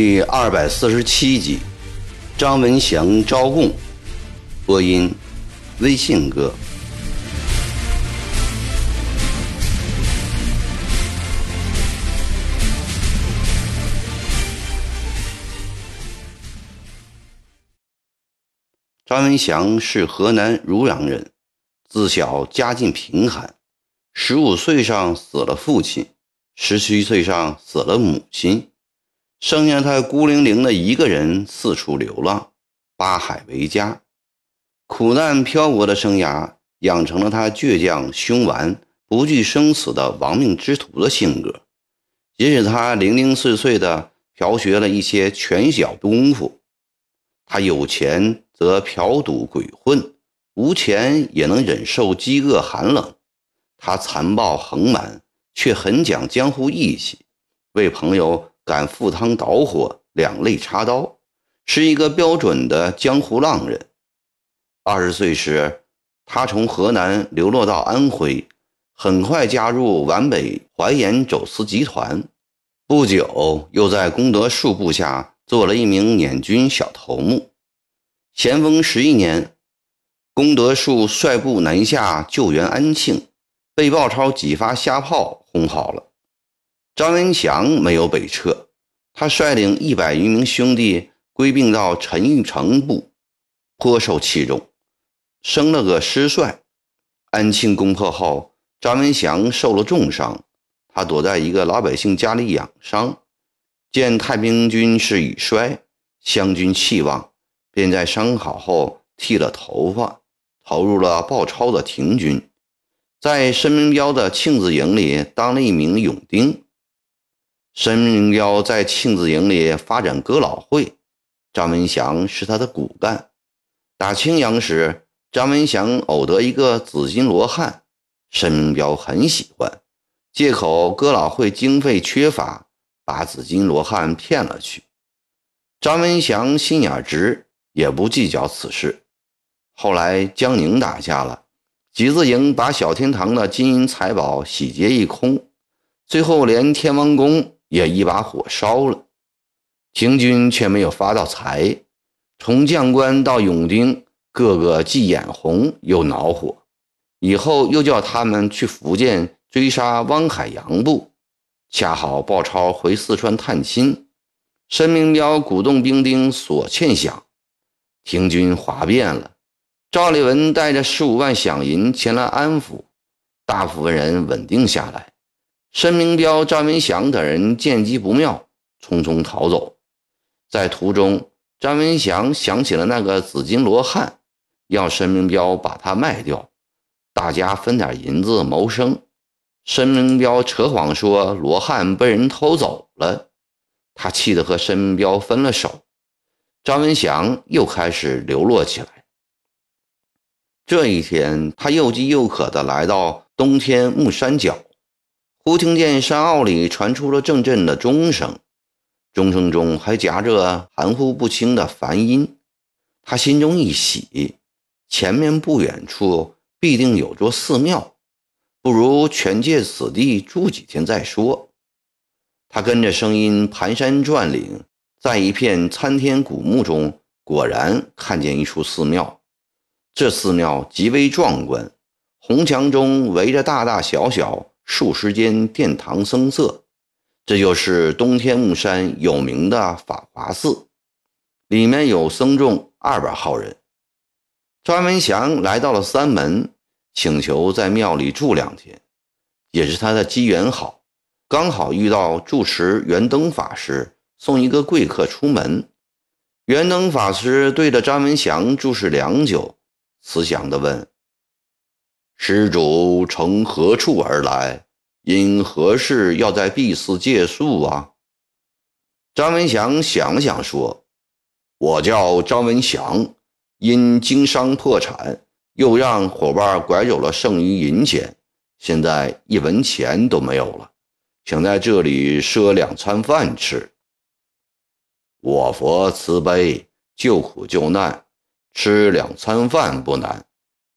第二百四十七集，张文祥招供。播音：微信哥。张文祥是河南汝阳人，自小家境贫寒，十五岁上死了父亲，十七岁上死了母亲。剩下他孤零零的一个人四处流浪，八海为家，苦难漂泊的生涯养成了他倔强凶顽、不惧生死的亡命之徒的性格，也使他零零碎碎的嫖学了一些拳脚功夫。他有钱则嫖赌鬼混，无钱也能忍受饥饿寒冷。他残暴横蛮，却很讲江湖义气，为朋友。敢赴汤蹈火，两肋插刀，是一个标准的江湖浪人。二十岁时，他从河南流落到安徽，很快加入皖北淮盐走私集团。不久，又在功德树部下做了一名捻军小头目。咸丰十一年，功德树率部南下救援安庆，被鲍超几发瞎炮轰好了。张文祥没有北撤，他率领一百余名兄弟归并到陈玉成部，颇受器重，升了个师帅。安庆攻破后，张文祥受了重伤，他躲在一个老百姓家里养伤。见太平军势已衰，湘军气旺，便在伤好后剃了头发，投入了鲍超的廷军，在申明标的庆字营里当了一名勇丁。申明标在庆字营里发展哥老会，张文祥是他的骨干。打青阳时，张文祥偶得一个紫金罗汉，申明标很喜欢，借口哥老会经费缺乏，把紫金罗汉骗了去。张文祥心眼直，也不计较此事。后来江宁打下了，集字营把小天堂的金银财宝洗劫一空，最后连天王宫。也一把火烧了，廷军却没有发到财。从将官到勇丁，个个既眼红又恼火。以后又叫他们去福建追杀汪海洋部，恰好鲍超回四川探亲，申明标鼓动兵丁索欠饷，廷军哗变了。赵立文带着十五万饷银前来安抚，大部分人稳定下来。申明标、张文祥等人见机不妙，匆匆逃走。在途中，张文祥想起了那个紫金罗汉，要申明标把他卖掉，大家分点银子谋生。申明标扯谎说罗汉被人偷走了，他气得和申明标分了手。张文祥又开始流落起来。这一天，他又饥又渴地来到东天木山脚。忽听见山坳里传出了阵阵的钟声，钟声中还夹着含糊不清的梵音。他心中一喜，前面不远处必定有座寺庙，不如全借此地住几天再说。他跟着声音蹒跚转岭，在一片参天古木中，果然看见一处寺庙。这寺庙极为壮观，红墙中围着大大小小。数十间殿堂僧舍，这就是东天目山有名的法华寺，里面有僧众二百号人。张文祥来到了三门，请求在庙里住两天，也是他的机缘好，刚好遇到住持圆灯法师送一个贵客出门。圆灯法师对着张文祥注视良久，慈祥地问。施主从何处而来？因何事要在敝寺借宿啊？张文祥想了想说：“我叫张文祥，因经商破产，又让伙伴拐走了剩余银钱，现在一文钱都没有了，想在这里赊两餐饭吃。我佛慈悲，救苦救难，吃两餐饭不难，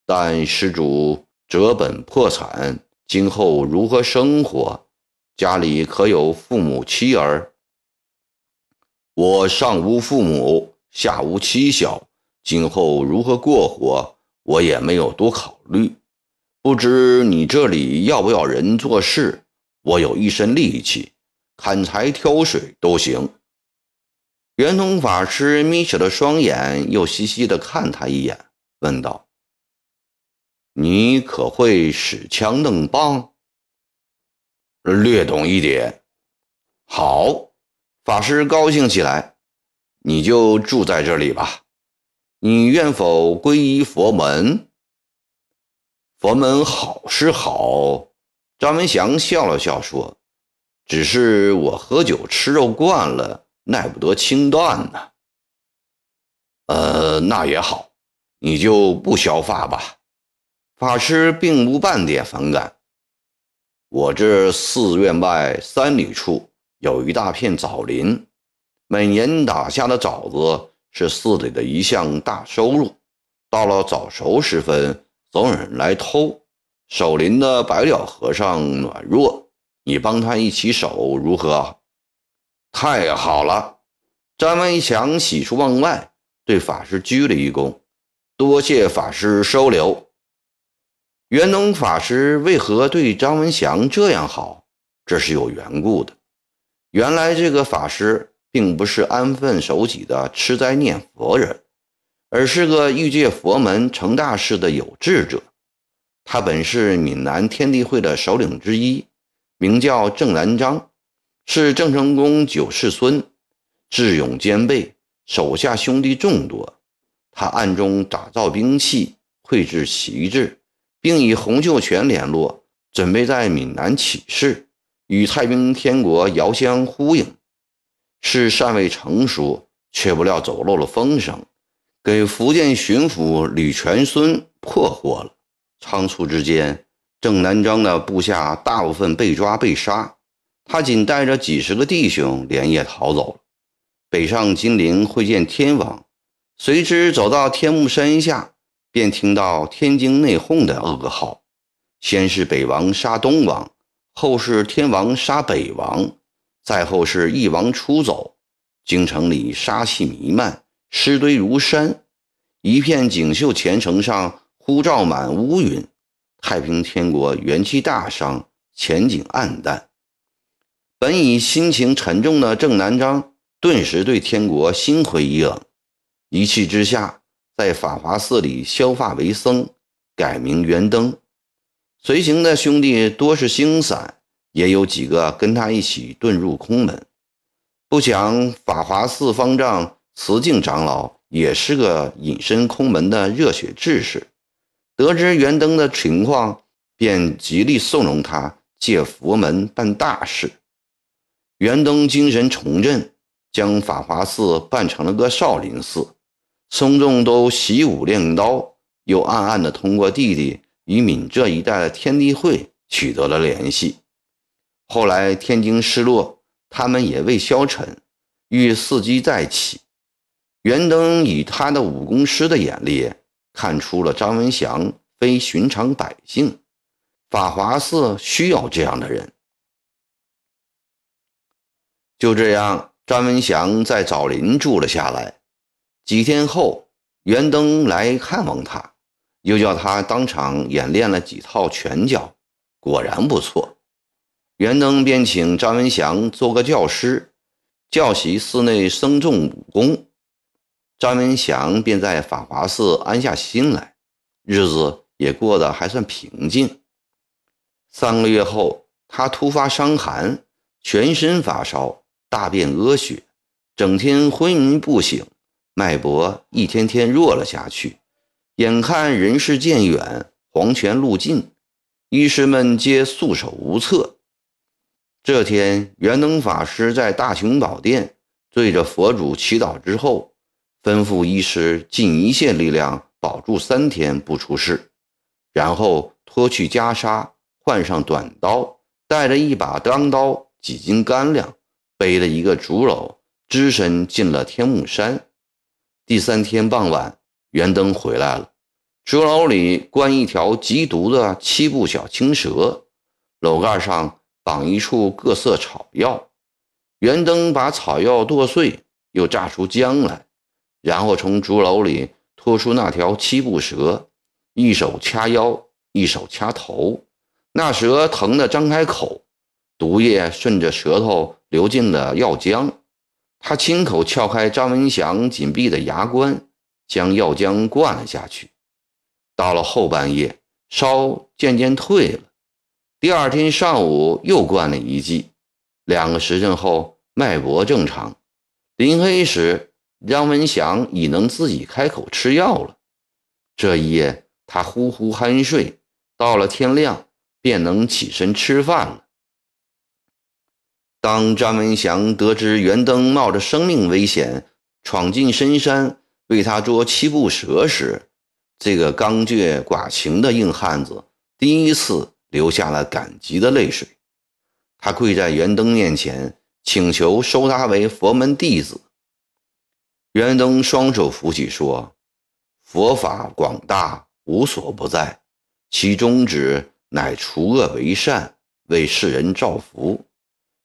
但施主……”折本破产，今后如何生活？家里可有父母妻儿？我上无父母，下无妻小，今后如何过活，我也没有多考虑。不知你这里要不要人做事？我有一身力气，砍柴挑水都行。”圆通法师眯起了双眼，又嘻嘻地看他一眼，问道：“你可会使枪弄棒？”“略懂一点。”“好。”法师高兴起来，你就住在这里吧。你愿否皈依佛门？佛门好是好，张文祥笑了笑说：“只是我喝酒吃肉惯了，耐不得清淡呢。”呃，那也好，你就不削发吧。法师并无半点反感。我这寺院外三里处。有一大片枣林，每年打下的枣子是寺里的一项大收入。到了早熟时分，总有人来偷。守林的白了和尚暖弱，你帮他一起守如何？太好了！张文祥喜出望外，对法师鞠了一躬，多谢法师收留。元能法师为何对张文祥这样好？这是有缘故的。原来这个法师并不是安分守己的吃斋念佛人，而是个欲借佛门成大事的有志者。他本是闽南天地会的首领之一，名叫郑南章，是郑成功九世孙，智勇兼备，手下兄弟众多。他暗中打造兵器，绘制旗帜，并以洪秀全联络，准备在闽南起事。与太平天国遥相呼应，事尚未成熟，却不料走漏了风声，给福建巡抚吕全孙破获了。仓促之间，郑南章的部下大部分被抓被杀，他仅带着几十个弟兄连夜逃走了，北上金陵会见天王。随之走到天目山下，便听到天津内讧的噩耗，先是北王杀东王。后是天王杀北王，再后是一王出走，京城里杀气弥漫，尸堆如山，一片锦绣前程上呼照满乌云，太平天国元气大伤，前景暗淡。本已心情沉重的郑南章，顿时对天国心灰意冷，一气之下，在法华寺里削发为僧，改名圆灯。随行的兄弟多是星散，也有几个跟他一起遁入空门。不想法华寺方丈慈敬长老也是个隐身空门的热血志士，得知圆灯的情况，便极力纵容他借佛门办大事。圆灯精神重振，将法华寺办成了个少林寺，松众都习武练刀，又暗暗的通过弟弟。与闽浙一带的天地会取得了联系。后来天津失落，他们也未消沉，欲伺机再起。袁登以他的武功师的眼力，看出了张文祥非寻常百姓，法华寺需要这样的人。就这样，张文祥在枣林住了下来。几天后，袁登来看望他。又叫他当场演练了几套拳脚，果然不错。袁登便请张文祥做个教师，教习寺内僧众武功。张文祥便在法华寺安下心来，日子也过得还算平静。三个月后，他突发伤寒，全身发烧，大便屙血，整天昏迷不醒，脉搏一天天弱了下去。眼看人世渐远，黄泉路近，医师们皆束手无策。这天，元能法师在大雄宝殿对着佛祖祈祷之后，吩咐医师尽一切力量保住三天不出事，然后脱去袈裟，换上短刀，带着一把钢刀、几斤干粮，背了一个竹篓，只身进了天目山。第三天傍晚，袁登回来了。竹篓里关一条极毒的七步小青蛇，篓盖上绑一处各色草药。袁登把草药剁碎，又榨出浆来，然后从竹篓里拖出那条七步蛇，一手掐腰，一手掐头。那蛇疼得张开口，毒液顺着舌头流进了药浆。他亲口撬开张文祥紧闭的牙关，将药浆灌了下去。到了后半夜，烧渐渐退了。第二天上午又灌了一剂，两个时辰后，脉搏正常。临黑时，张文祥已能自己开口吃药了。这一夜，他呼呼酣睡，到了天亮，便能起身吃饭了。当张文祥得知袁登冒着生命危险闯进深山为他捉七步蛇时，这个刚倔寡情的硬汉子第一次流下了感激的泪水。他跪在袁登面前，请求收他为佛门弟子。袁登双手扶起，说：“佛法广大，无所不在，其宗旨乃除恶为善，为世人造福。”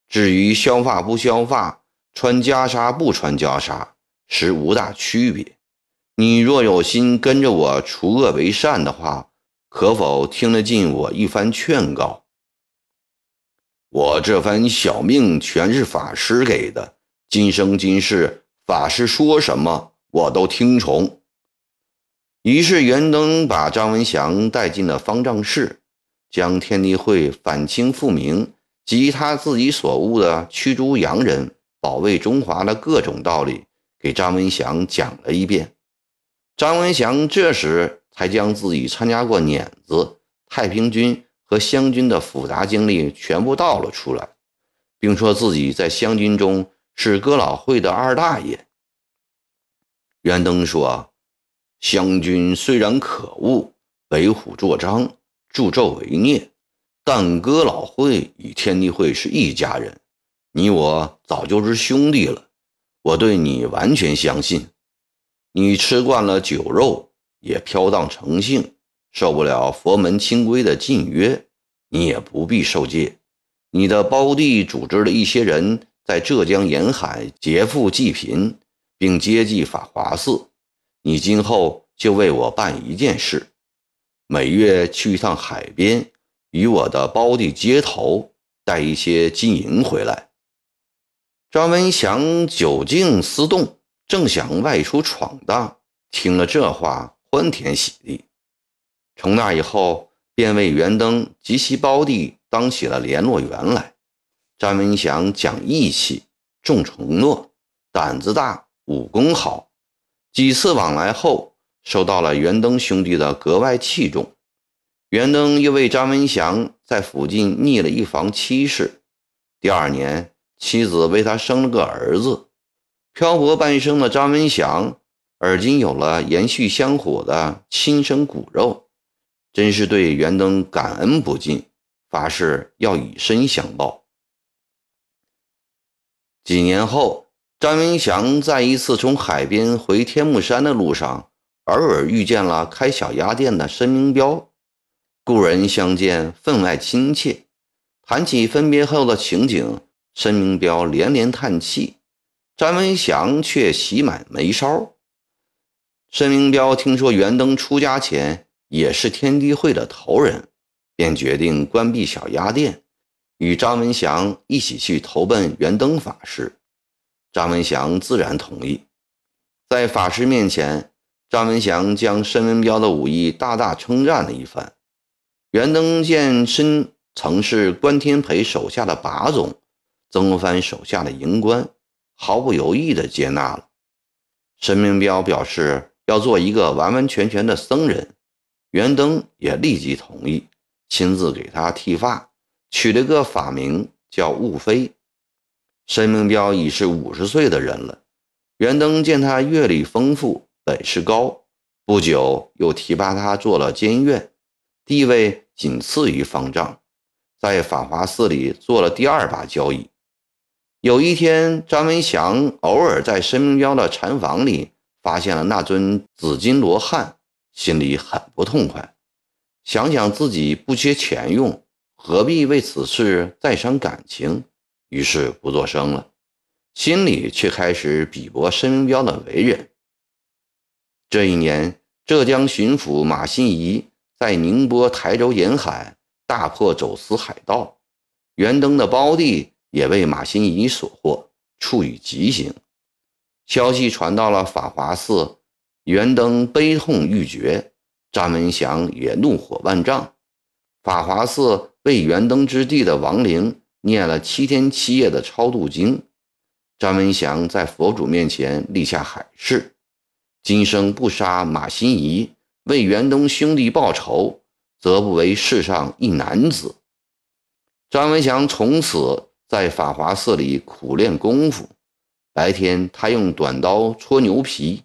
至于削发不削发，穿袈裟不穿袈裟，实无大区别。你若有心跟着我除恶为善的话，可否听得进我一番劝告？我这番小命全是法师给的，今生今世法师说什么我都听从。于是袁登把张文祥带进了方丈室，将天地会反清复明。及他自己所悟的驱逐洋人、保卫中华的各种道理，给张文祥讲了一遍。张文祥这时才将自己参加过碾子、太平军和湘军的复杂经历全部道了出来，并说自己在湘军中是哥老会的二大爷。袁登说：“湘军虽然可恶，为虎作伥，助纣为虐。”但哥老会与天地会是一家人，你我早就是兄弟了。我对你完全相信。你吃惯了酒肉，也飘荡成性，受不了佛门清规的禁约，你也不必受戒。你的胞弟组织了一些人在浙江沿海劫富济贫，并接济法华寺。你今后就为我办一件事，每月去一趟海边。与我的胞弟接头，带一些金银回来。张文祥久静思动，正想外出闯荡，听了这话，欢天喜地。从那以后，便为袁登及其胞弟当起了联络员来。张文祥讲义气，重承诺，胆子大，武功好。几次往来后，受到了袁登兄弟的格外器重。袁登又为张文祥在附近拟了一房妻室。第二年，妻子为他生了个儿子。漂泊半生的张文祥，而今有了延续香火的亲生骨肉，真是对袁登感恩不尽，发誓要以身相报。几年后，张文祥在一次从海边回天目山的路上，偶尔遇见了开小鸭店的申明彪。故人相见，分外亲切。谈起分别后的情景，申明彪连连叹气，张文祥却喜满眉梢。申明彪听说袁登出家前也是天地会的头人，便决定关闭小鸭店，与张文祥一起去投奔袁登法师。张文祥自然同意。在法师面前，张文祥将申明彪的武艺大大称赞了一番。袁登见身曾是关天培手下的把总，曾藩手下的营官，毫不犹豫地接纳了。申明彪表示要做一个完完全全的僧人，袁登也立即同意，亲自给他剃发，取了个法名叫悟飞。申明彪已是五十岁的人了，袁登见他阅历丰富，本事高，不久又提拔他做了监院，地位。仅次于方丈，在法华寺里做了第二把交椅。有一天，张文祥偶尔在申明彪的禅房里发现了那尊紫金罗汉，心里很不痛快，想想自己不缺钱用，何必为此事再伤感情？于是不作声了。心里却开始鄙薄申明标的为人。这一年，浙江巡抚马新贻在宁波、台州沿海大破走私海盗，袁登的胞弟也被马新贻所获，处以极刑。消息传到了法华寺，袁登悲痛欲绝，张文祥也怒火万丈。法华寺为袁登之地的亡灵念了七天七夜的超度经。张文祥在佛祖面前立下海誓。今生不杀马新贻，为袁东兄弟报仇，则不为世上一男子。张文祥从此在法华寺里苦练功夫。白天他用短刀戳牛皮，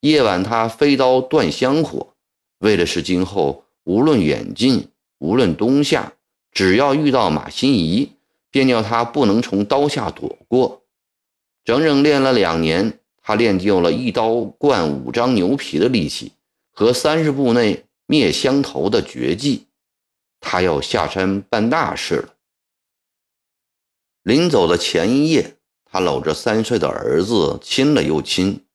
夜晚他飞刀断香火，为的是今后无论远近，无论冬夏，只要遇到马新贻，便叫他不能从刀下躲过。整整练了两年。他练就了一刀贯五张牛皮的力气和三十步内灭香头的绝技，他要下山办大事了。临走的前一夜，他搂着三岁的儿子亲了又亲。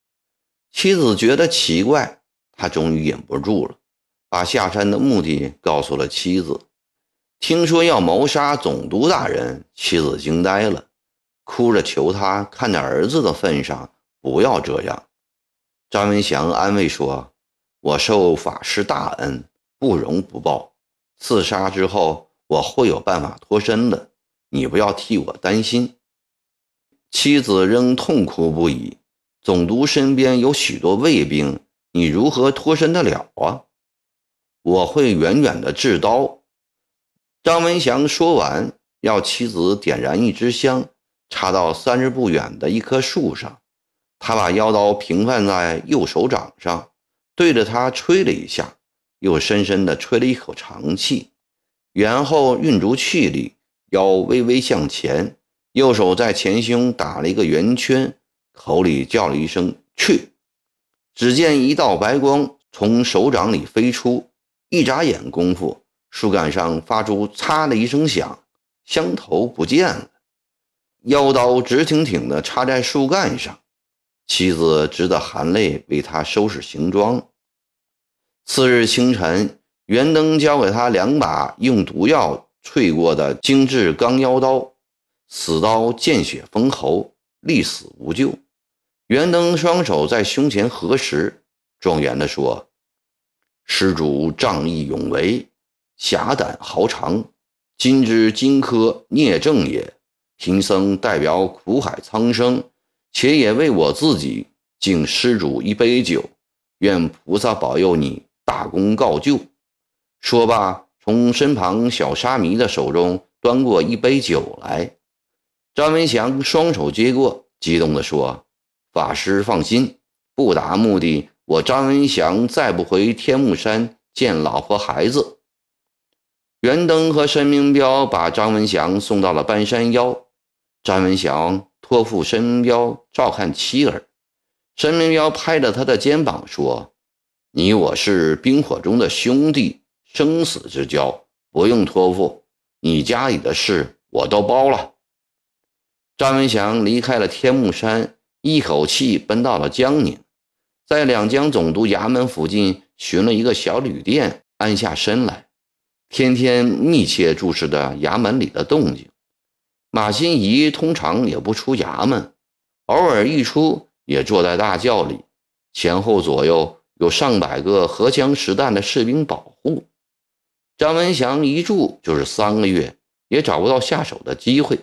妻子觉得奇怪，他终于忍不住了，把下山的目的告诉了妻子。听说要谋杀总督大人，妻子惊呆了，哭着求他看在儿子的份上。不要这样，张文祥安慰说：“我受法师大恩，不容不报。刺杀之后，我会有办法脱身的，你不要替我担心。”妻子仍痛哭不已。总督身边有许多卫兵，你如何脱身得了啊？我会远远的制刀。张文祥说完，要妻子点燃一支香，插到三十步远的一棵树上。他把腰刀平放在右手掌上，对着他吹了一下，又深深地吹了一口长气，然后运足气力，腰微微向前，右手在前胸打了一个圆圈，口里叫了一声“去”。只见一道白光从手掌里飞出，一眨眼功夫，树干上发出“嚓”的一声响，香头不见了，腰刀直挺挺地插在树干上。妻子只得含泪为他收拾行装。次日清晨，袁登交给他两把用毒药淬过的精致钢腰刀，此刀见血封喉，立死无救。袁登双手在胸前合十，庄严地说：“施主仗义勇为，侠胆豪肠，今之荆轲聂政也。贫僧代表苦海苍生。”且也为我自己敬施主一杯酒，愿菩萨保佑你大功告就。说罢，从身旁小沙弥的手中端过一杯酒来。张文祥双手接过，激动地说：“法师放心，不达目的，我张文祥再不回天目山见老婆孩子。”袁登和申明彪把张文祥送到了半山腰。张文祥。托付申明彪照看妻儿，申明彪拍着他的肩膀说：“你我是冰火中的兄弟，生死之交，不用托付。你家里的事我都包了。”张文祥离开了天目山，一口气奔到了江宁，在两江总督衙门附近寻了一个小旅店，安下身来，天天密切注视着衙门里的动静。马新贻通常也不出衙门，偶尔一出也坐在大轿里，前后左右有上百个荷枪实弹的士兵保护。张文祥一住就是三个月，也找不到下手的机会。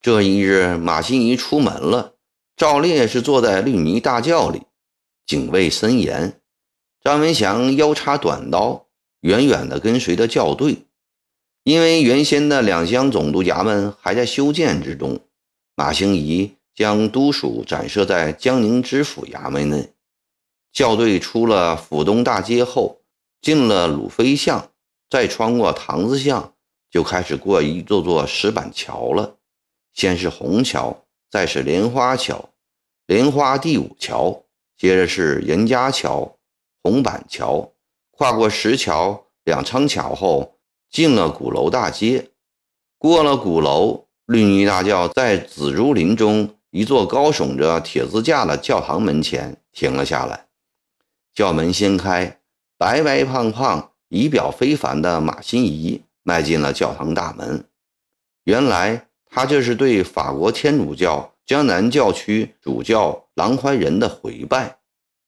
这一日，马新贻出门了，照例是坐在绿泥大轿里，警卫森严。张文祥腰插短刀，远远地跟随着校对。因为原先的两江总督衙门还在修建之中，马兴仪将督署展设在江宁知府衙门内。校队出了府东大街后，进了鲁飞巷，再穿过堂子巷，就开始过一座座石板桥了。先是虹桥，再是莲花桥，莲花第五桥，接着是严家桥、红板桥。跨过石桥、两仓桥后。进了鼓楼大街，过了鼓楼，绿衣大教在紫竹林中一座高耸着铁字架的教堂门前停了下来，教门掀开，白白胖胖、仪表非凡的马新贻迈进了教堂大门。原来他这是对法国天主教江南教区主教郎怀仁的回拜。